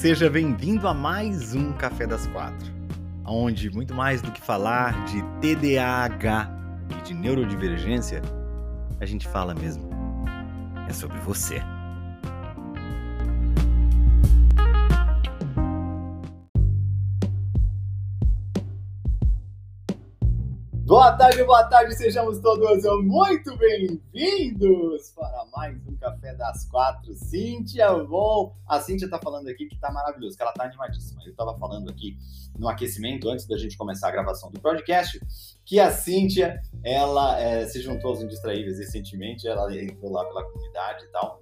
Seja bem-vindo a mais um Café das Quatro, onde muito mais do que falar de TDAH e de neurodivergência, a gente fala mesmo é sobre você. Boa tarde, boa tarde, sejamos todos muito bem-vindos para mais um Café das Quatro. Cíntia, bom, a Cíntia tá falando aqui que tá maravilhoso, que ela tá animadíssima. Eu tava falando aqui no aquecimento, antes da gente começar a gravação do podcast, que a Cíntia, ela é, se juntou aos Indistraíveis recentemente, ela entrou lá pela comunidade e tal.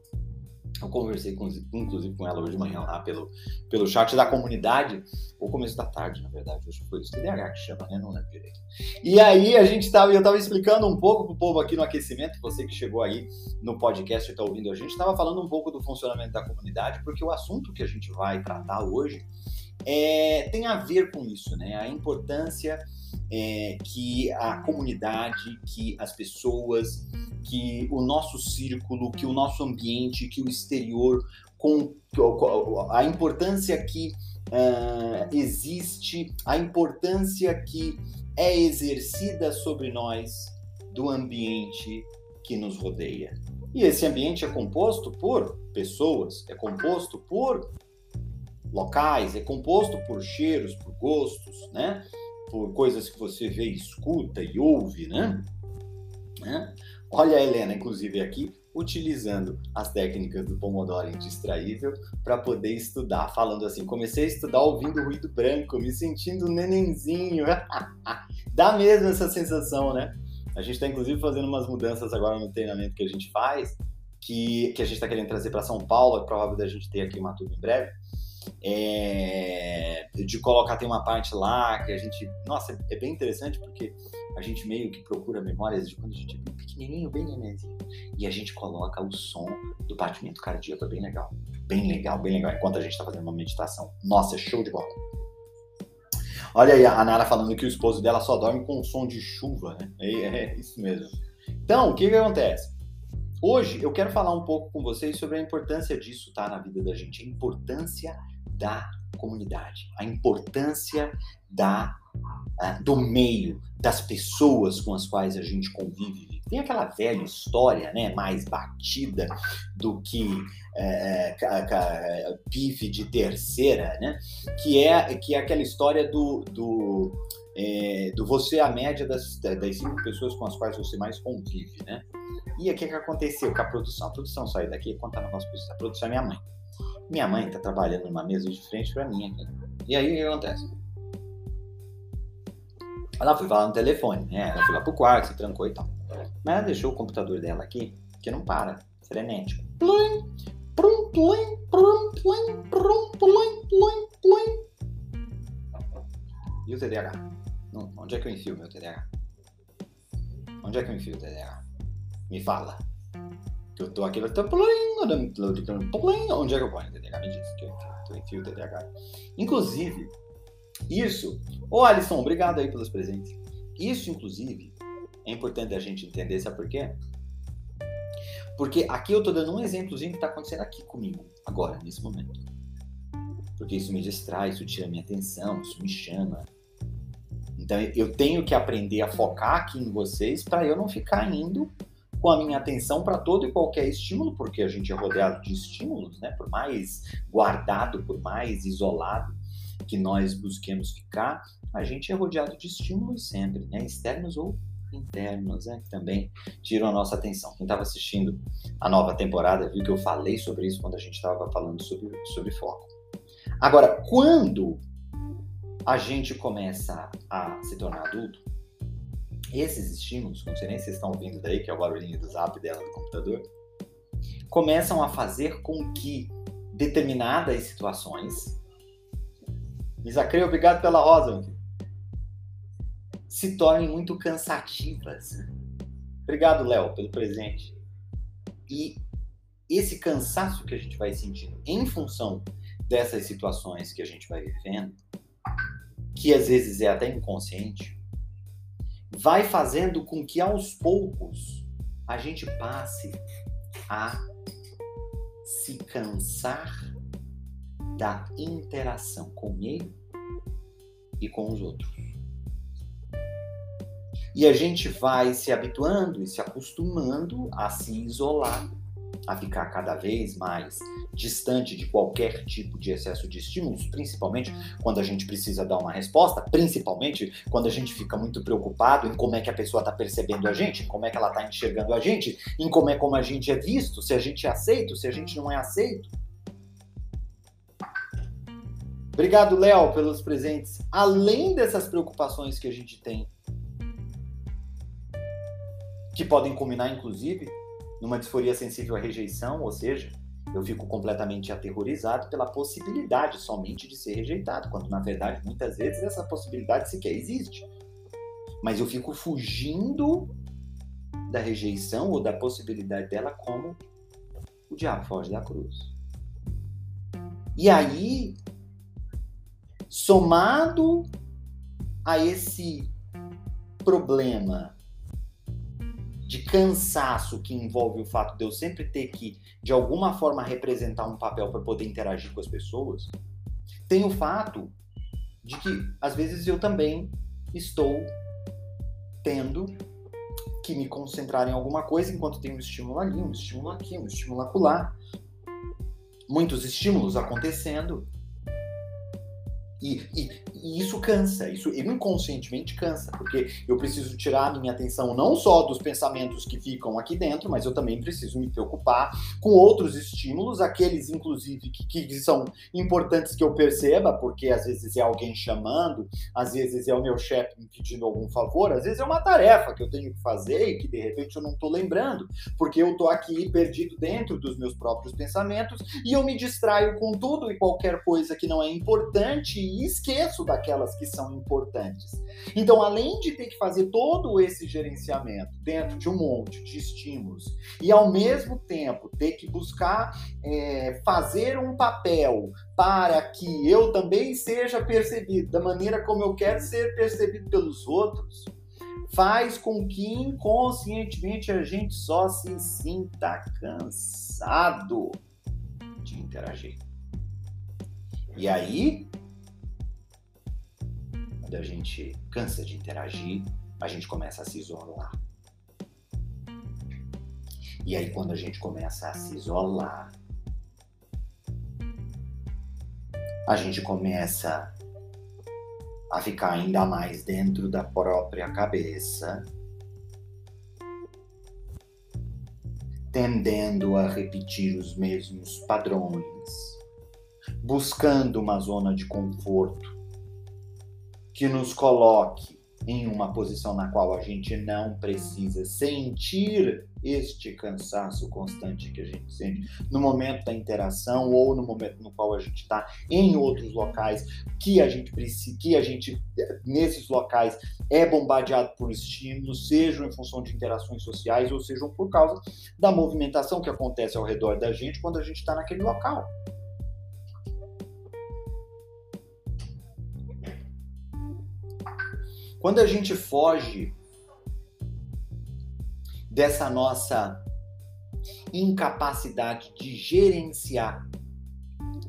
Eu conversei, com, inclusive, com ela hoje de manhã lá pelo, pelo chat da comunidade, ou começo da tarde, na verdade, acho que foi o TDAH que chama, né? Não lembro direito. E aí a gente tava, eu estava explicando um pouco pro povo aqui no aquecimento, você que chegou aí no podcast e está ouvindo a gente, estava falando um pouco do funcionamento da comunidade, porque o assunto que a gente vai tratar hoje é, tem a ver com isso, né? A importância é, que a comunidade, que as pessoas, que o nosso círculo, que o nosso ambiente, que o exterior, com a importância que uh, existe, a importância que é exercida sobre nós do ambiente que nos rodeia. E esse ambiente é composto por pessoas, é composto por locais, é composto por cheiros, por gostos, né? Por coisas que você vê, escuta e ouve, né? né? Olha a Helena, inclusive, aqui, utilizando as técnicas do Pomodoro indistraível para poder estudar, falando assim: comecei a estudar ouvindo ruído branco, me sentindo nenenzinho. Dá mesmo essa sensação, né? A gente está, inclusive, fazendo umas mudanças agora no treinamento que a gente faz, que, que a gente está querendo trazer para São Paulo, é provável da gente ter aqui uma turma em breve é, de colocar, tem uma parte lá que a gente. Nossa, é bem interessante porque a gente meio que procura memórias de quando a gente é pequenininho, bem nenenzinho. E a gente coloca o som do batimento cardíaco, é bem legal. Bem legal, bem legal, enquanto a gente está fazendo uma meditação. Nossa, é show de bola. Olha aí a Nara falando que o esposo dela só dorme com o som de chuva, né? É, é isso mesmo. Então, o que, que acontece? Hoje eu quero falar um pouco com vocês sobre a importância disso, tá? Na vida da gente. A importância da comunidade, a importância da, uh, do meio, das pessoas com as quais a gente convive. Tem aquela velha história, né, mais batida do que é, pife de terceira, né, que é, que é aquela história do, do, é, do você a média das, das cinco pessoas com as quais você mais convive, né. E o que, que aconteceu com a produção? A produção saiu daqui, conta na nossa produção. A produção é minha mãe. Minha mãe está trabalhando numa mesa de frente para mim. E aí o que acontece? Ela foi falar no telefone, né? Ela foi lá pro quarto, se trancou e tal. Mas ela deixou o computador dela aqui, que não para, frenético. E o TDAH? Onde é que eu enfio meu TDAH? Onde é que eu enfio o TDAH? Me fala. Eu tô aqui, onde é que eu ponho o TDAH? Me diz que eu, eu enfio o TDAH. Inclusive, isso. Ô, Alisson, obrigado aí pelos presentes. Isso, inclusive, é importante a gente entender, sabe por quê? Porque aqui eu tô dando um exemplozinho que tá acontecendo aqui comigo, agora, nesse momento. Porque isso me distrai, isso tira minha atenção, isso me chama. Então eu tenho que aprender a focar aqui em vocês para eu não ficar indo com a minha atenção para todo e qualquer estímulo, porque a gente é rodeado de estímulos, né? Por mais guardado, por mais isolado que nós busquemos ficar, a gente é rodeado de estímulos sempre, né? Externos ou internos, né? Que também tiram a nossa atenção. Quem estava assistindo a nova temporada viu que eu falei sobre isso quando a gente estava falando sobre, sobre foco. Agora, quando a gente começa a se tornar adulto, esses estímulos, não sei nem se vocês estão ouvindo daí, que é o barulhinho do zap dela do computador, começam a fazer com que determinadas situações. Isacrei, obrigado pela rosa, se tornem muito cansativas. Obrigado, Léo, pelo presente. E esse cansaço que a gente vai sentindo em função dessas situações que a gente vai vivendo, que às vezes é até inconsciente, vai fazendo com que aos poucos a gente passe a se cansar da interação comigo e com os outros. E a gente vai se habituando e se acostumando a se isolar, a ficar cada vez mais distante de qualquer tipo de excesso de estímulos, principalmente quando a gente precisa dar uma resposta, principalmente quando a gente fica muito preocupado em como é que a pessoa está percebendo a gente, em como é que ela está enxergando a gente, em como é como a gente é visto, se a gente é aceito, se a gente não é aceito. Obrigado, Léo, pelos presentes. Além dessas preocupações que a gente tem, que podem culminar, inclusive, numa disforia sensível à rejeição, ou seja, eu fico completamente aterrorizado pela possibilidade somente de ser rejeitado, quando na verdade muitas vezes essa possibilidade sequer existe. Mas eu fico fugindo da rejeição ou da possibilidade dela como o diabo foge da cruz. E aí, somado a esse problema de cansaço que envolve o fato de eu sempre ter que, de alguma forma, representar um papel para poder interagir com as pessoas, tem o fato de que, às vezes, eu também estou tendo que me concentrar em alguma coisa enquanto tem um estímulo ali, um estímulo aqui, um estímulo acolá. Muitos estímulos acontecendo e, e, e, isso cansa, isso inconscientemente cansa, porque eu preciso tirar a minha atenção não só dos pensamentos que ficam aqui dentro, mas eu também preciso me preocupar com outros estímulos, aqueles inclusive que, que são importantes que eu perceba, porque às vezes é alguém chamando, às vezes é o meu chefe me pedindo algum favor, às vezes é uma tarefa que eu tenho que fazer e que de repente eu não estou lembrando, porque eu estou aqui perdido dentro dos meus próprios pensamentos e eu me distraio com tudo e qualquer coisa que não é importante e esqueço daquelas que são importantes. Então, além de ter que fazer todo esse gerenciamento dentro de um monte de estímulos e ao mesmo tempo ter que buscar é, fazer um papel para que eu também seja percebido da maneira como eu quero ser percebido pelos outros, faz com que inconscientemente a gente só se sinta cansado de interagir. E aí, quando a gente cansa de interagir, a gente começa a se isolar. E aí, quando a gente começa a se isolar, a gente começa a ficar ainda mais dentro da própria cabeça, tendendo a repetir os mesmos padrões, buscando uma zona de conforto que nos coloque em uma posição na qual a gente não precisa sentir este cansaço constante que a gente sente no momento da interação ou no momento no qual a gente está em outros locais que a gente precisa, que a gente nesses locais é bombardeado por estímulos, sejam em função de interações sociais ou sejam por causa da movimentação que acontece ao redor da gente quando a gente está naquele local. Quando a gente foge dessa nossa incapacidade de gerenciar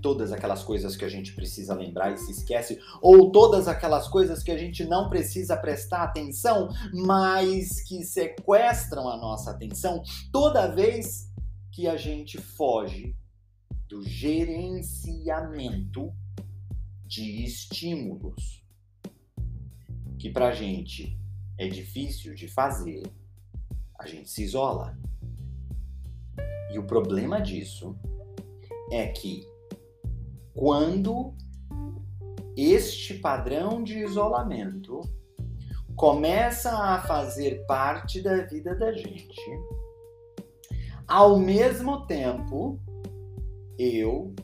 todas aquelas coisas que a gente precisa lembrar e se esquece, ou todas aquelas coisas que a gente não precisa prestar atenção, mas que sequestram a nossa atenção, toda vez que a gente foge do gerenciamento de estímulos que para a gente é difícil de fazer, a gente se isola. E o problema disso é que quando este padrão de isolamento começa a fazer parte da vida da gente, ao mesmo tempo eu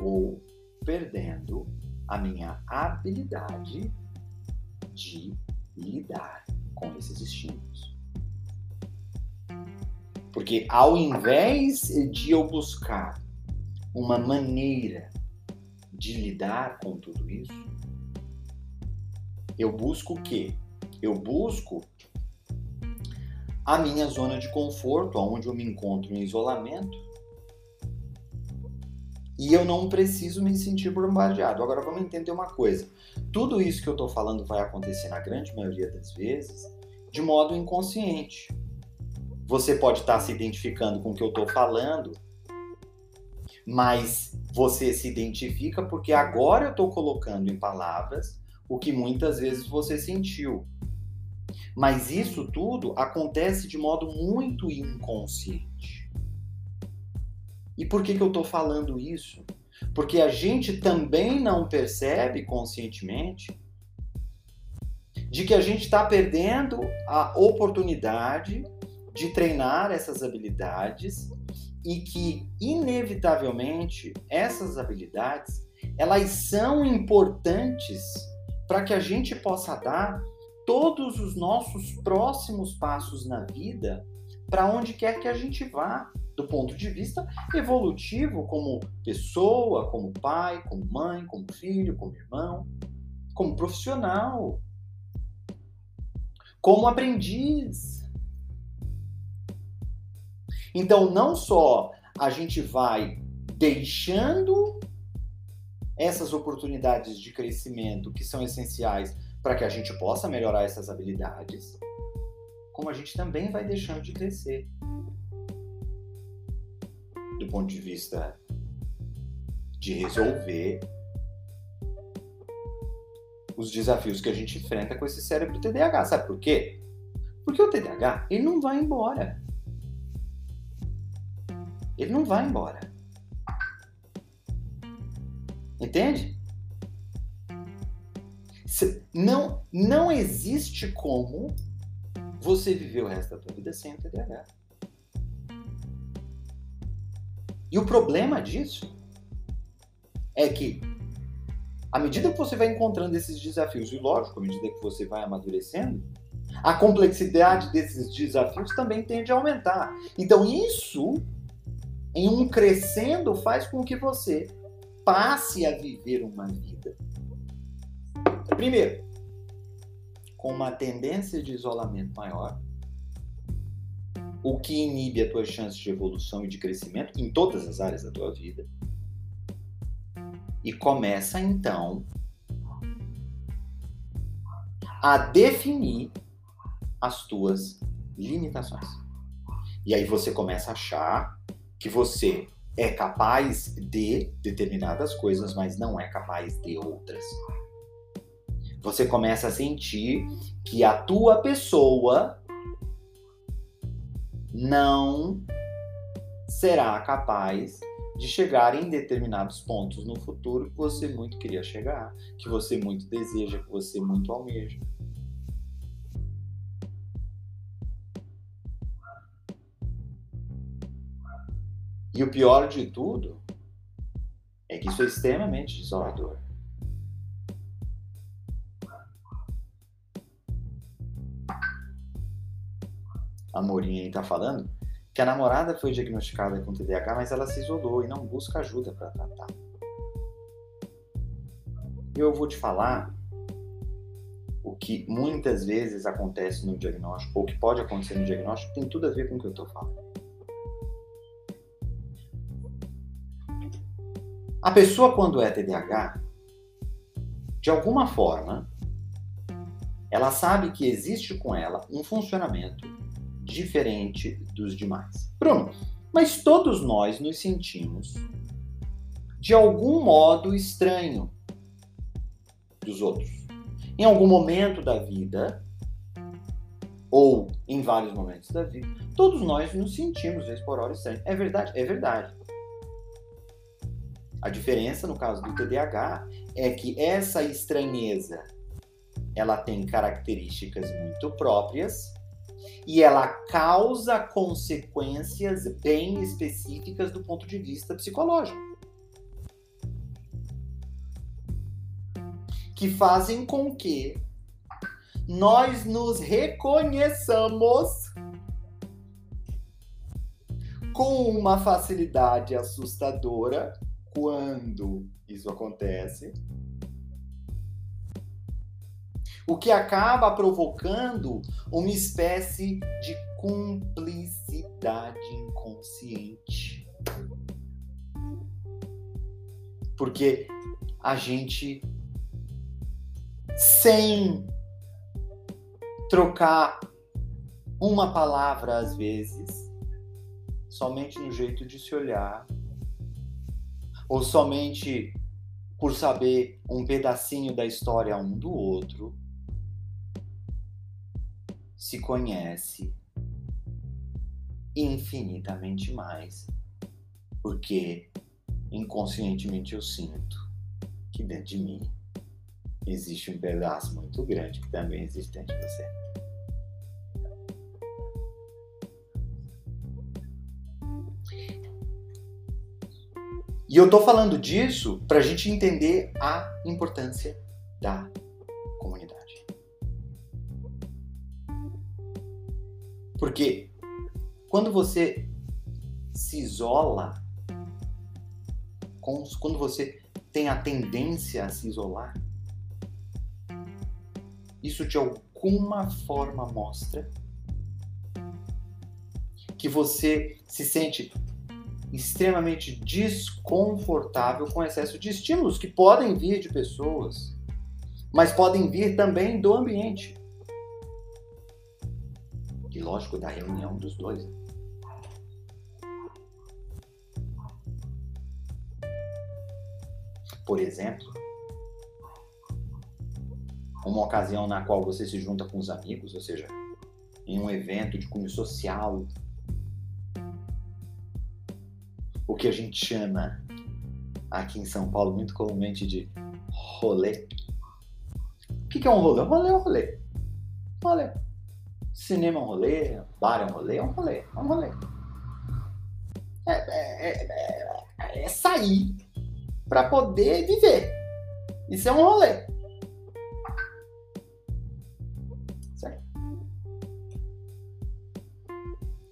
vou perdendo a minha habilidade de lidar com esses estímulos. Porque ao invés de eu buscar uma maneira de lidar com tudo isso, eu busco o quê? Eu busco a minha zona de conforto, onde eu me encontro em isolamento, E eu não preciso me sentir bombardeado. Agora vamos entender uma coisa. Tudo isso que eu estou falando vai acontecer na grande maioria das vezes de modo inconsciente. Você pode estar tá se identificando com o que eu estou falando, mas você se identifica porque agora eu estou colocando em palavras o que muitas vezes você sentiu. Mas isso tudo acontece de modo muito inconsciente. E por que, que eu estou falando isso? Porque a gente também não percebe conscientemente de que a gente está perdendo a oportunidade de treinar essas habilidades e que inevitavelmente essas habilidades elas são importantes para que a gente possa dar todos os nossos próximos passos na vida para onde quer que a gente vá, do ponto de vista evolutivo, como pessoa, como pai, como mãe, como filho, como irmão, como profissional, como aprendiz. Então, não só a gente vai deixando essas oportunidades de crescimento que são essenciais para que a gente possa melhorar essas habilidades, como a gente também vai deixando de crescer. Do ponto de vista de resolver os desafios que a gente enfrenta com esse cérebro TDAH. Sabe por quê? Porque o TDAH, ele não vai embora. Ele não vai embora. Entende? Não, não existe como você viver o resto da tua vida sem o TDAH. E o problema disso é que, à medida que você vai encontrando esses desafios, e lógico, à medida que você vai amadurecendo, a complexidade desses desafios também tende a aumentar. Então, isso, em um crescendo, faz com que você passe a viver uma vida. Primeiro, com uma tendência de isolamento maior, o que inibe as tuas chances de evolução e de crescimento em todas as áreas da tua vida. E começa então a definir as tuas limitações. E aí você começa a achar que você é capaz de determinadas coisas, mas não é capaz de outras você começa a sentir que a tua pessoa não será capaz de chegar em determinados pontos no futuro que você muito queria chegar, que você muito deseja, que você muito almeja. E o pior de tudo é que isso é extremamente desolador. A Morinha aí tá falando, que a namorada foi diagnosticada com TDAH, mas ela se isolou e não busca ajuda para tratar. Eu vou te falar o que muitas vezes acontece no diagnóstico, ou que pode acontecer no diagnóstico, tem tudo a ver com o que eu estou falando. A pessoa, quando é TDAH, de alguma forma, ela sabe que existe com ela um funcionamento diferente dos demais. Bruno, mas todos nós nos sentimos de algum modo estranho dos outros. Em algum momento da vida, ou em vários momentos da vida, todos nós nos sentimos, vez por hora, estranho. É verdade? É verdade. A diferença no caso do TDAH é que essa estranheza ela tem características muito próprias e ela causa consequências bem específicas do ponto de vista psicológico. Que fazem com que nós nos reconheçamos com uma facilidade assustadora quando isso acontece o que acaba provocando uma espécie de cumplicidade inconsciente. Porque a gente, sem trocar uma palavra às vezes, somente no jeito de se olhar, ou somente por saber um pedacinho da história um do outro, se conhece infinitamente mais, porque inconscientemente eu sinto que dentro de mim existe um pedaço muito grande que também existe dentro de você. E eu tô falando disso para a gente entender a importância da Porque quando você se isola, quando você tem a tendência a se isolar, isso de alguma forma mostra que você se sente extremamente desconfortável com excesso de estímulos que podem vir de pessoas, mas podem vir também do ambiente. E lógico, da reunião dos dois. Por exemplo, uma ocasião na qual você se junta com os amigos, ou seja, em um evento de cunho social, o que a gente chama aqui em São Paulo muito comumente de rolê. O que é um rolê? Rolê é um rolê. Rolê. Cinema é um rolê, bar é um rolê, é um rolê, é um rolê. É, é, é, é sair para poder viver. Isso é um rolê.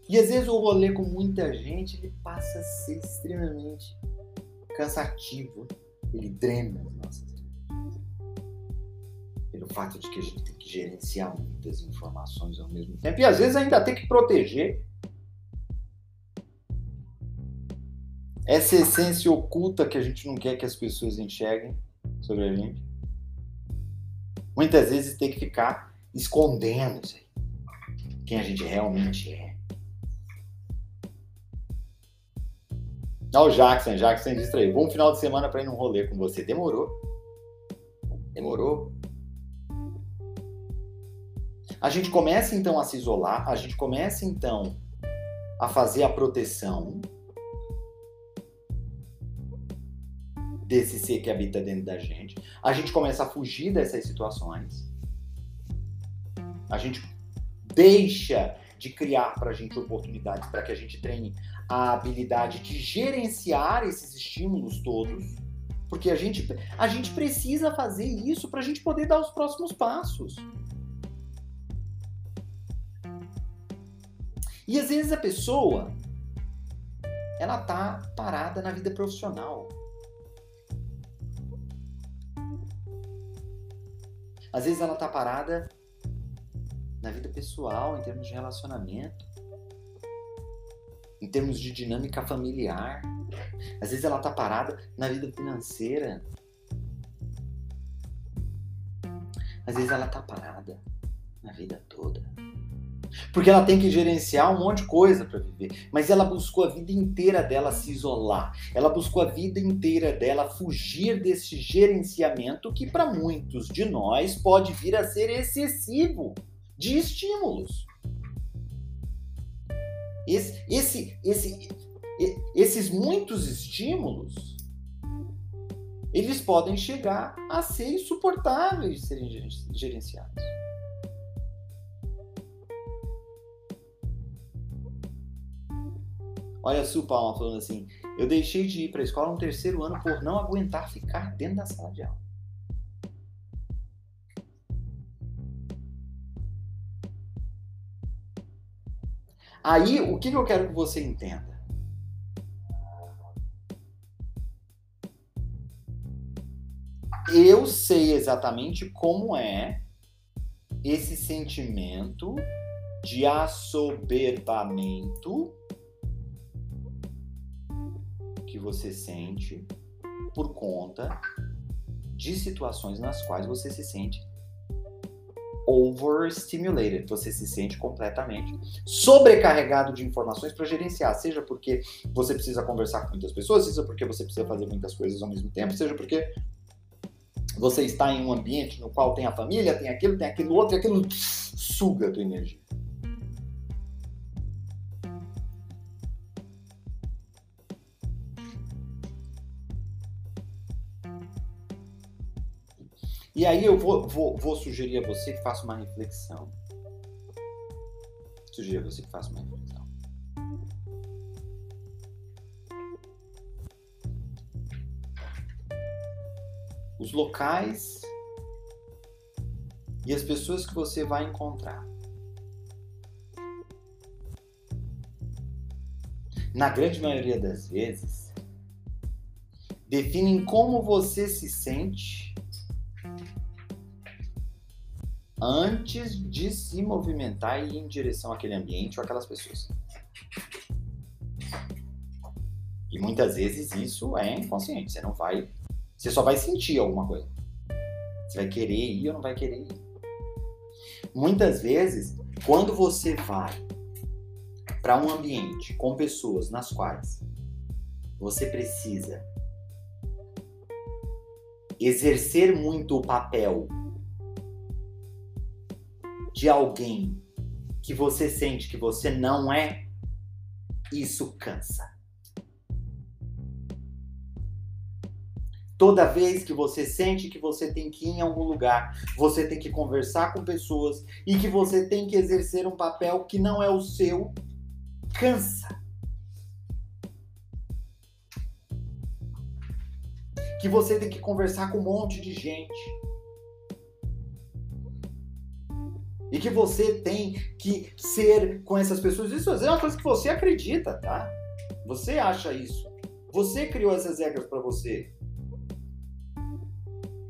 E às vezes o rolê com muita gente ele passa a ser extremamente cansativo. Ele drena as nossas. Pelo fato de que a gente tem que gerenciar muitas informações ao mesmo tempo. E às vezes ainda tem que proteger essa essência oculta que a gente não quer que as pessoas enxerguem sobre a gente. Muitas vezes tem que ficar escondendo. Quem a gente realmente é. Olha o Jackson, Jackson distraiu. Bom final de semana para ir num rolê com você. Demorou. Demorou. A gente começa então a se isolar, a gente começa então a fazer a proteção desse ser que habita dentro da gente. A gente começa a fugir dessas situações. A gente deixa de criar para a gente oportunidades para que a gente treine a habilidade de gerenciar esses estímulos todos, porque a gente, a gente precisa fazer isso para a gente poder dar os próximos passos. E às vezes a pessoa ela tá parada na vida profissional. Às vezes ela tá parada na vida pessoal, em termos de relacionamento em termos de dinâmica familiar. Às vezes ela tá parada na vida financeira. Às vezes ela tá parada na vida toda. Porque ela tem que gerenciar um monte de coisa para viver. Mas ela buscou a vida inteira dela se isolar. Ela buscou a vida inteira dela fugir desse gerenciamento que para muitos de nós pode vir a ser excessivo de estímulos. Esse, esse, esse, esses muitos estímulos, eles podem chegar a ser insuportáveis de serem gerenciados. Olha a Su Palma falando assim: eu deixei de ir para a escola no terceiro ano por não aguentar ficar dentro da sala de aula. Aí, o que eu quero que você entenda? Eu sei exatamente como é esse sentimento de assoberbamento que você sente por conta de situações nas quais você se sente overstimulated, você se sente completamente sobrecarregado de informações para gerenciar, seja porque você precisa conversar com muitas pessoas, seja porque você precisa fazer muitas coisas ao mesmo tempo, seja porque você está em um ambiente no qual tem a família, tem aquilo, tem aquilo outro, e aquilo suga a tua energia. E aí eu vou, vou, vou sugerir a você que faça uma reflexão. Sugerir a você que faça uma reflexão. Os locais e as pessoas que você vai encontrar. Na grande maioria das vezes, definem como você se sente antes de se movimentar e ir em direção àquele ambiente ou aquelas pessoas. E muitas vezes isso é inconsciente, você não vai, você só vai sentir alguma coisa. Você vai querer ir ou não vai querer ir. Muitas vezes, quando você vai para um ambiente com pessoas nas quais você precisa exercer muito o papel de alguém que você sente que você não é, isso cansa. Toda vez que você sente que você tem que ir em algum lugar, você tem que conversar com pessoas e que você tem que exercer um papel que não é o seu, cansa. Que você tem que conversar com um monte de gente E que você tem que ser com essas pessoas. Isso é uma coisa que você acredita, tá? Você acha isso. Você criou essas regras para você.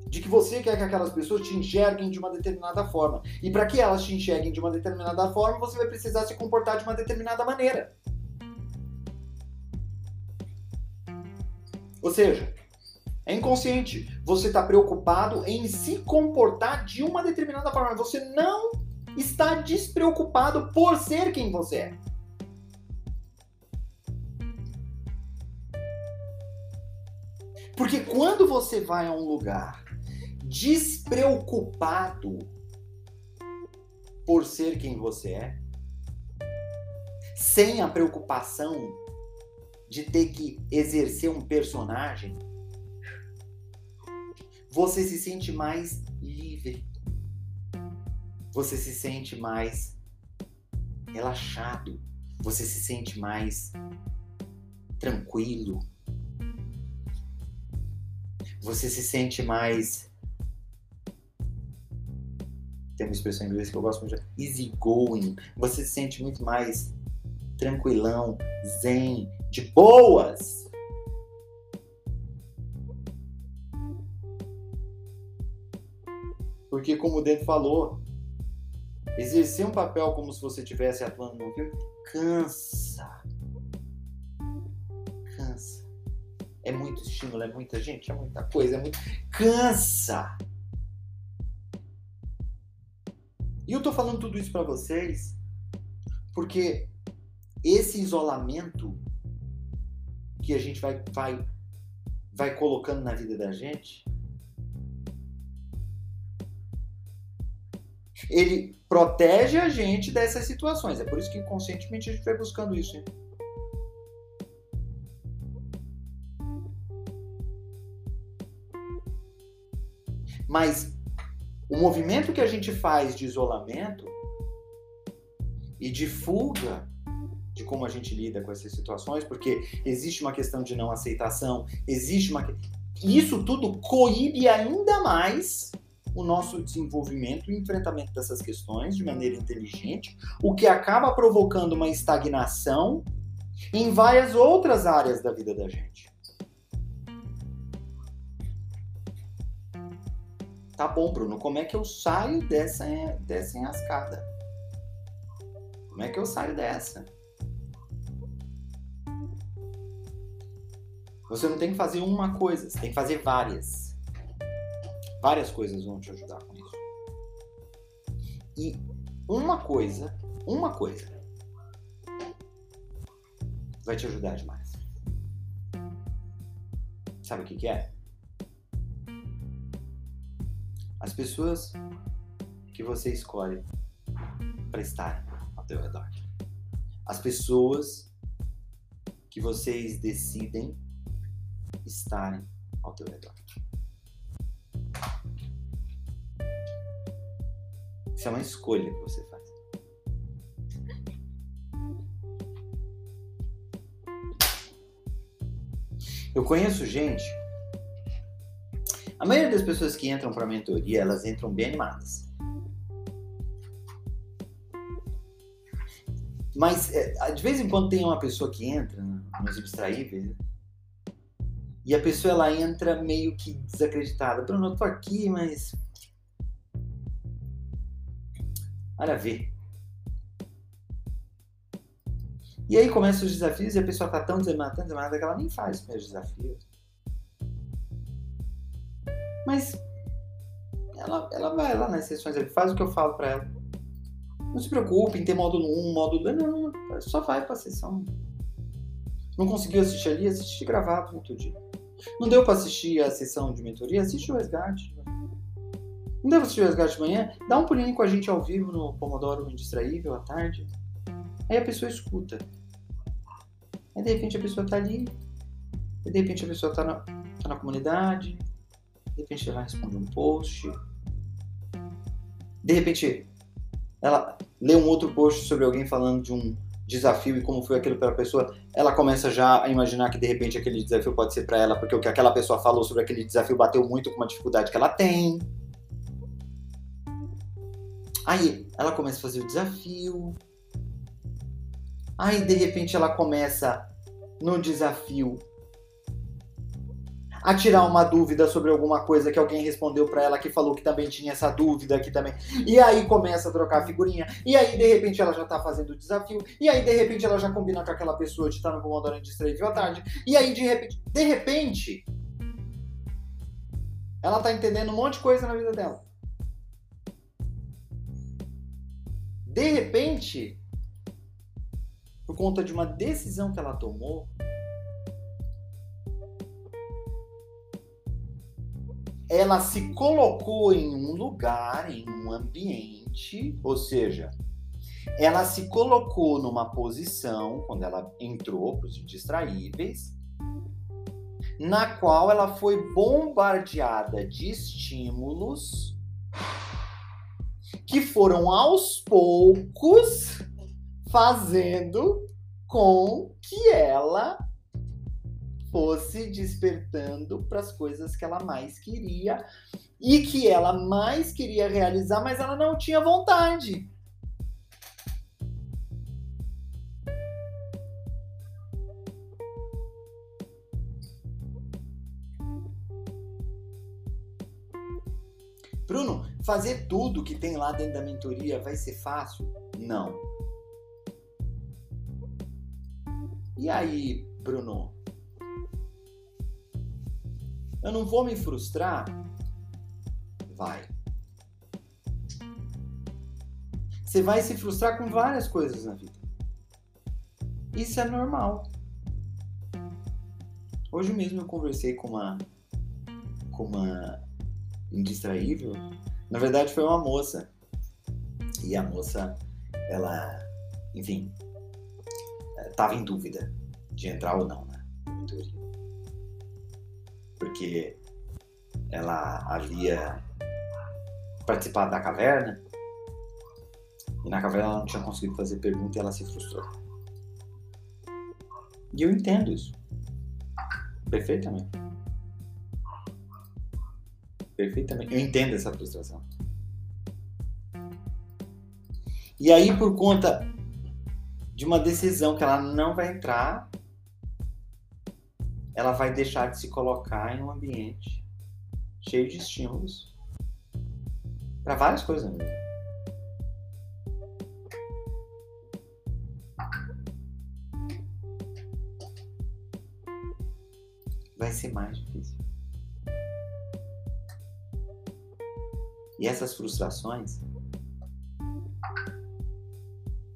De que você quer que aquelas pessoas te enxerguem de uma determinada forma. E para que elas te enxerguem de uma determinada forma, você vai precisar se comportar de uma determinada maneira. Ou seja, é inconsciente. Você está preocupado em se comportar de uma determinada forma. Você não está despreocupado por ser quem você é. Porque quando você vai a um lugar despreocupado por ser quem você é, sem a preocupação de ter que exercer um personagem, você se sente mais livre você se sente mais relaxado, você se sente mais tranquilo, você se sente mais. Tem uma expressão em inglês que eu gosto muito easy going. Você se sente muito mais tranquilão, zen, de boas. Porque, como o Dentro falou, Exercer um papel como se você estivesse atuando no filme cansa. Cansa. É muito estímulo, é muita gente, é muita coisa, é muito. Cansa! E eu tô falando tudo isso para vocês porque esse isolamento que a gente vai, vai, vai colocando na vida da gente ele protege a gente dessas situações. É por isso que inconscientemente a gente vai buscando isso. Hein? Mas o movimento que a gente faz de isolamento e de fuga de como a gente lida com essas situações, porque existe uma questão de não aceitação, existe uma. Isso tudo coíbe ainda mais o nosso desenvolvimento e enfrentamento dessas questões de maneira inteligente, o que acaba provocando uma estagnação em várias outras áreas da vida da gente. Tá bom, Bruno, como é que eu saio dessa, dessa enrascada? Como é que eu saio dessa? Você não tem que fazer uma coisa, você tem que fazer várias. Várias coisas vão te ajudar com isso. E uma coisa, uma coisa, vai te ajudar demais. Sabe o que, que é? As pessoas que você escolhe para estar ao teu redor. As pessoas que vocês decidem estarem ao teu redor. Isso é uma escolha que você faz. Eu conheço gente. A maioria das pessoas que entram para mentoria, elas entram bem animadas. Mas é, de vez em quando tem uma pessoa que entra nos abstraíveis e a pessoa ela entra meio que desacreditada. Bruno, eu tô aqui, mas. Olha a ver. E aí começam os desafios e a pessoa tá tão desanimada, tão que ela nem faz os meus desafios. Mas ela, ela vai lá nas sessões, faz o que eu falo para ela. Não se preocupe em ter módulo 1, módulo 2, não, só vai pra sessão. Não conseguiu assistir ali, assiste gravado no outro dia. Não deu para assistir a sessão de mentoria? Assiste o resgate. Não para assistir o resgate de manhã? Dá um pulinho com a gente ao vivo no Pomodoro Indistraível à tarde. Aí a pessoa escuta. Aí de repente a pessoa tá ali. E de repente a pessoa tá na, tá na comunidade. De repente ela responde um post. De repente ela lê um outro post sobre alguém falando de um desafio e como foi aquilo para a pessoa, ela começa já a imaginar que de repente aquele desafio pode ser para ela, porque o que aquela pessoa falou sobre aquele desafio bateu muito com uma dificuldade que ela tem. Aí ela começa a fazer o desafio. Aí de repente ela começa no desafio a tirar uma dúvida sobre alguma coisa que alguém respondeu para ela que falou que também tinha essa dúvida aqui também. E aí começa a trocar figurinha. E aí de repente ela já tá fazendo o desafio. E aí de repente ela já combina com aquela pessoa de estar no Pomodoro de Straight à tarde. E aí de repente, de repente, ela tá entendendo um monte de coisa na vida dela. De repente, por conta de uma decisão que ela tomou, ela se colocou em um lugar, em um ambiente, ou seja, ela se colocou numa posição, quando ela entrou para os indistraíveis, na qual ela foi bombardeada de estímulos que foram aos poucos fazendo com que ela fosse despertando para as coisas que ela mais queria e que ela mais queria realizar, mas ela não tinha vontade. Fazer tudo que tem lá dentro da mentoria vai ser fácil? Não. E aí, Bruno? Eu não vou me frustrar? Vai. Você vai se frustrar com várias coisas na vida. Isso é normal. Hoje mesmo eu conversei com uma com uma indistraível. Na verdade foi uma moça. E a moça, ela, enfim, estava em dúvida de entrar ou não mentoria porque ela havia participado da caverna e na caverna ela não tinha conseguido fazer pergunta e ela se frustrou. E eu entendo isso. Perfeitamente. Perfeitamente. Eu entendo essa frustração. E aí, por conta de uma decisão que ela não vai entrar ela vai deixar de se colocar em um ambiente cheio de estímulos para várias coisas mesmo. vai ser mais difícil. E essas frustrações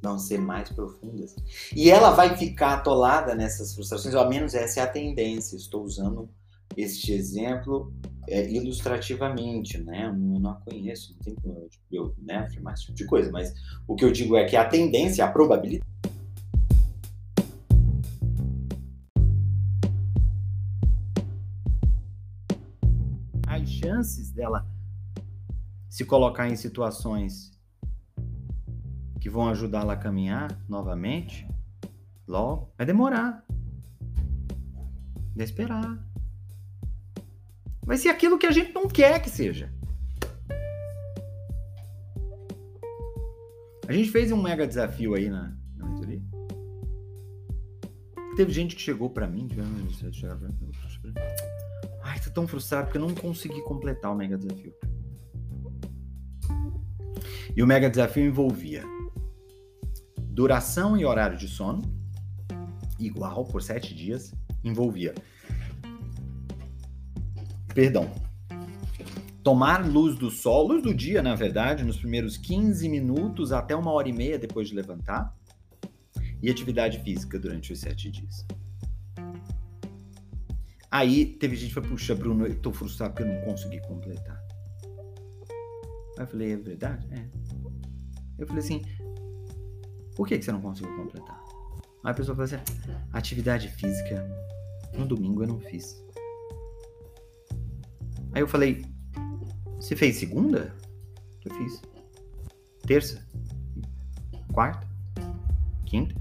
vão ser mais profundas. E ela vai ficar atolada nessas frustrações, ou ao menos essa é a tendência. Estou usando este exemplo é, ilustrativamente, né? Eu não a conheço, não tem como eu, eu né, afirmar esse tipo de coisa, mas o que eu digo é que a tendência, a probabilidade. As chances dela se colocar em situações que vão ajudá-la a caminhar novamente, logo, vai demorar. Vai esperar. Vai ser aquilo que a gente não quer que seja. A gente fez um mega desafio aí na, mentoria. Teve gente que chegou para mim, ai, tô tão frustrado porque eu não consegui completar o mega desafio. E o mega desafio envolvia Duração e horário de sono, igual por sete dias, envolvia. Perdão. Tomar luz do sol, luz do dia, na verdade, nos primeiros 15 minutos até uma hora e meia depois de levantar. E atividade física durante os sete dias. Aí teve gente que falou, puxa, Bruno, eu tô frustrado porque eu não consegui completar. Aí eu falei, é verdade? É. Eu falei assim, por que, que você não conseguiu completar? Aí a pessoa fala assim: atividade física, no domingo eu não fiz. Aí eu falei: você fez segunda? Eu fiz. Terça? Quarta? Quinta?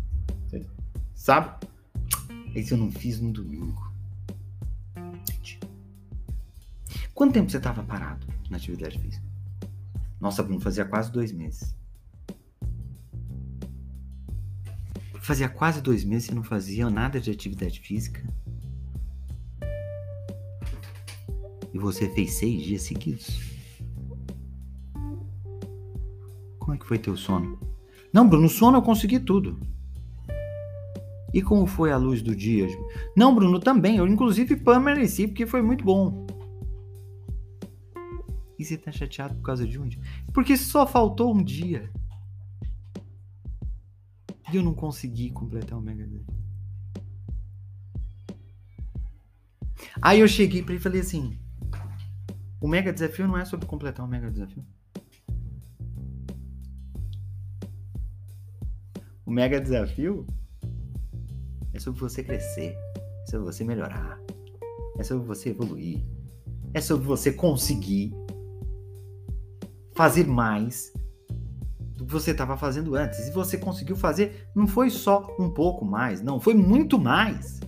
Sábado? Esse eu não fiz no domingo. Quanto tempo você estava parado na atividade física? Nossa, Bruno, fazia quase dois meses. Fazia quase dois meses que não fazia nada de atividade física. E você fez seis dias seguidos? Como é que foi teu sono? Não, Bruno, no sono eu consegui tudo. E como foi a luz do dia? Não, Bruno, também. Eu, inclusive, permaneci porque foi muito bom. E você tá chateado por causa de um dia? Porque só faltou um dia. E eu não consegui completar o Mega Desafio. Aí eu cheguei para ele e falei assim: o Mega Desafio não é sobre completar o Mega Desafio. O Mega Desafio é sobre você crescer, é sobre você melhorar, é sobre você evoluir, é sobre você conseguir fazer mais do que você estava fazendo antes. E você conseguiu fazer, não foi só um pouco mais, não, foi muito mais.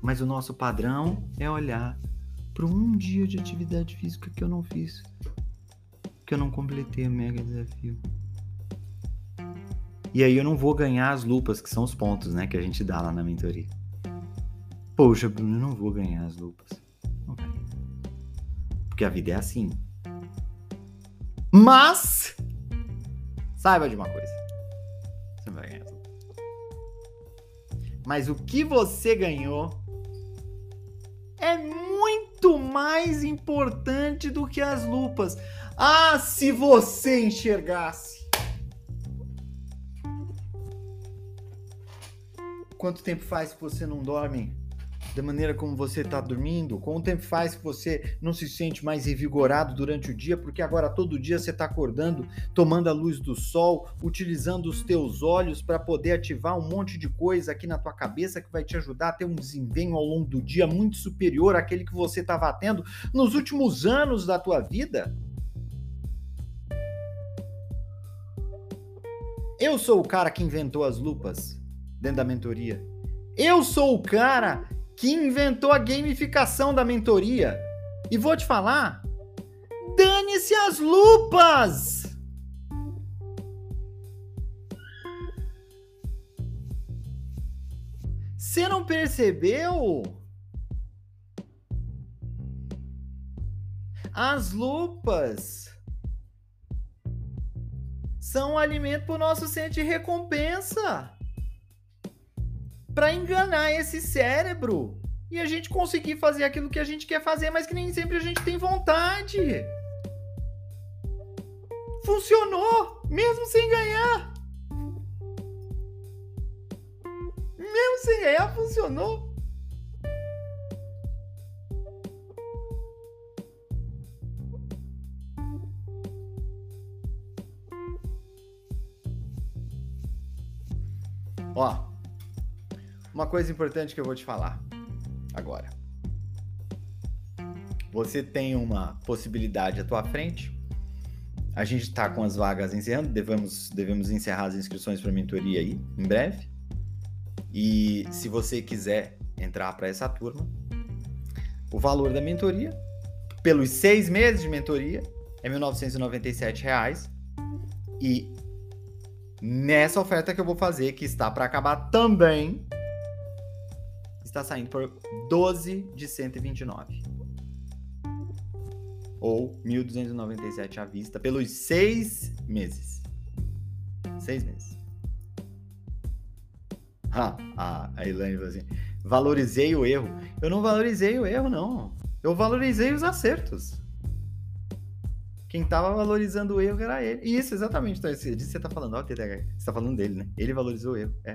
Mas o nosso padrão é olhar para um dia de atividade física que eu não fiz, que eu não completei o mega desafio. E aí eu não vou ganhar as lupas, que são os pontos, né, que a gente dá lá na mentoria. Poxa, Bruno, eu não vou ganhar as lupas. Porque a vida é assim. Mas saiba de uma coisa. Você vai ganhar tudo. Mas o que você ganhou é muito mais importante do que as lupas. Ah, se você enxergasse. Quanto tempo faz que você não dorme? Da maneira como você está dormindo? Quanto tempo faz que você não se sente mais revigorado durante o dia? Porque agora todo dia você está acordando, tomando a luz do sol, utilizando os teus olhos para poder ativar um monte de coisa aqui na tua cabeça que vai te ajudar a ter um desempenho ao longo do dia muito superior àquele que você estava tendo nos últimos anos da tua vida? Eu sou o cara que inventou as lupas dentro da mentoria. Eu sou o cara que inventou a gamificação da mentoria. E vou te falar, dane-se as lupas! Você não percebeu? As lupas são um alimento para o nosso centro de recompensa para enganar esse cérebro e a gente conseguir fazer aquilo que a gente quer fazer, mas que nem sempre a gente tem vontade. Funcionou, mesmo sem ganhar. Mesmo sem ganhar, funcionou. Ó, uma coisa importante que eu vou te falar agora. Você tem uma possibilidade à tua frente. A gente está com as vagas encerrando, devemos, devemos encerrar as inscrições para a mentoria aí em breve. E se você quiser entrar para essa turma, o valor da mentoria, pelos seis meses de mentoria, é 1.997 reais, e nessa oferta que eu vou fazer, que está para acabar também, está saindo por 12 de 129. Ou 1.297 à vista pelos seis meses. Seis meses. Ah, a Elaine falou assim: valorizei o erro. Eu não valorizei o erro, não. Eu valorizei os acertos. Quem tava valorizando o erro era ele. Isso, exatamente. Então, você tá falando, ó. Você tá falando dele, né? Ele valorizou o erro. É.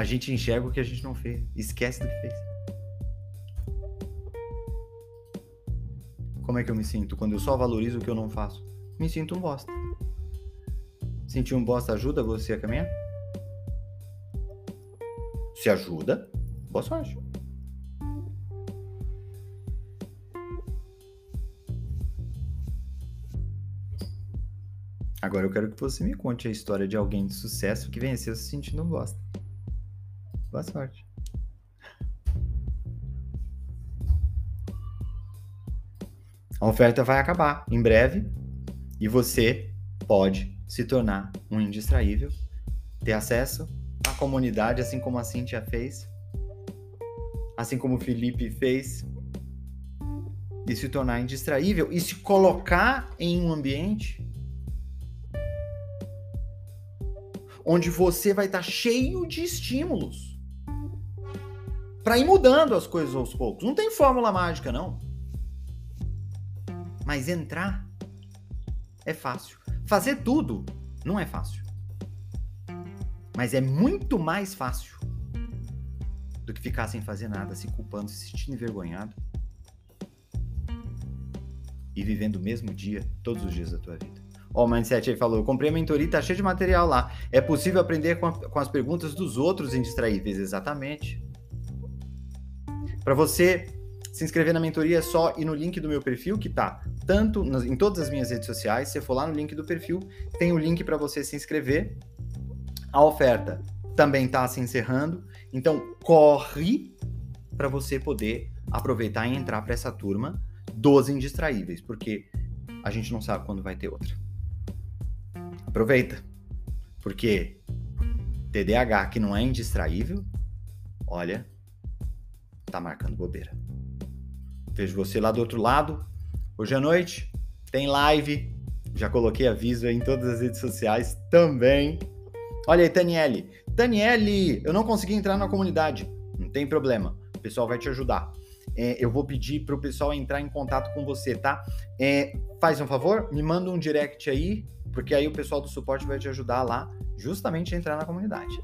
A gente enxerga o que a gente não fez. Esquece do que fez. Como é que eu me sinto quando eu só valorizo o que eu não faço? Me sinto um bosta. Sentir um bosta ajuda você a caminhar? Se ajuda, boa sorte. Agora eu quero que você me conte a história de alguém de sucesso que venceu se sentindo um bosta. Boa sorte. A oferta vai acabar em breve e você pode se tornar um indistraível, ter acesso à comunidade, assim como a Cintia fez, assim como o Felipe fez, e se tornar indistraível e se colocar em um ambiente onde você vai estar cheio de estímulos para ir mudando as coisas aos poucos. Não tem fórmula mágica, não. Mas entrar é fácil. Fazer tudo não é fácil. Mas é muito mais fácil do que ficar sem fazer nada, se culpando, se sentindo envergonhado e vivendo o mesmo dia todos os dias da tua vida. Ó, o Mindset aí falou: comprei a mentoria e tá cheio de material lá. É possível aprender com, a, com as perguntas dos outros indistraíveis, exatamente. Para você se inscrever na mentoria é só ir no link do meu perfil, que tá tanto nas, em todas as minhas redes sociais. Se você for lá no link do perfil, tem o link para você se inscrever. A oferta também tá se encerrando, então corre para você poder aproveitar e entrar para essa turma dos indistraíveis, porque a gente não sabe quando vai ter outra. Aproveita. Porque TDAH que não é indistraível, olha, tá marcando bobeira. Vejo você lá do outro lado. Hoje à noite tem live. Já coloquei aviso em todas as redes sociais também. Olha aí, Taniele. Taniele, eu não consegui entrar na comunidade. Não tem problema. O pessoal vai te ajudar. É, eu vou pedir para o pessoal entrar em contato com você, tá? É, faz um favor, me manda um direct aí porque aí o pessoal do suporte vai te ajudar lá, justamente a entrar na comunidade.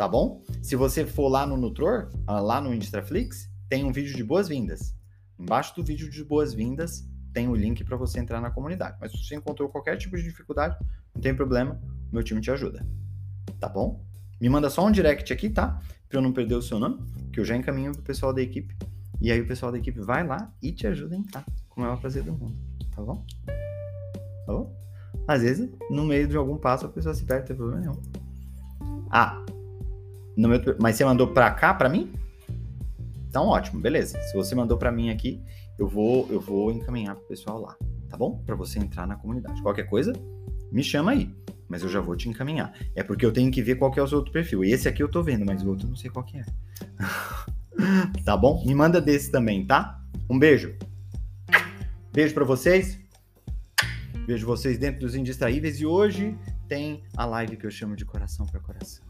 Tá bom? Se você for lá no Nutror, ah, lá no Indistraflix, tem um vídeo de boas-vindas. Embaixo do vídeo de boas-vindas tem o link para você entrar na comunidade. Mas se você encontrou qualquer tipo de dificuldade, não tem problema, meu time te ajuda. Tá bom? Me manda só um direct aqui, tá? Para eu não perder o seu nome, que eu já encaminho pro pessoal da equipe. E aí o pessoal da equipe vai lá e te ajuda a entrar, com o maior prazer do mundo. Tá bom? Tá bom? Às vezes, no meio de algum passo, a pessoa se perde, não tem problema nenhum. Ah, meu, mas você mandou pra cá, pra mim? Então, ótimo, beleza. Se você mandou pra mim aqui, eu vou, eu vou encaminhar pro pessoal lá, tá bom? Pra você entrar na comunidade. Qualquer coisa, me chama aí. Mas eu já vou te encaminhar. É porque eu tenho que ver qual que é o seu outro perfil. Esse aqui eu tô vendo, mas o outro eu não sei qual que é. tá bom? Me manda desse também, tá? Um beijo. Beijo para vocês. Vejo vocês dentro dos Indistraíveis e hoje tem a live que eu chamo de Coração para Coração.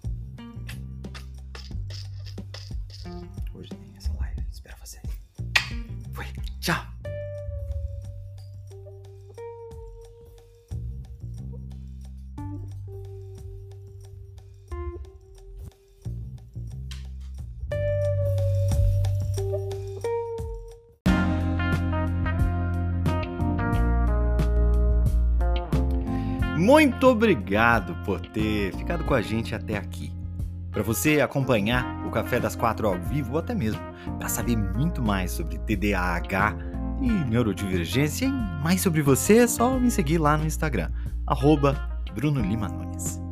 Foi. Tchau. Muito obrigado por ter ficado com a gente até aqui. Para você acompanhar o Café das Quatro ao vivo, ou até mesmo para saber muito mais sobre TDAH e neurodivergência e mais sobre você, é só me seguir lá no Instagram, arroba Bruno Lima Nunes.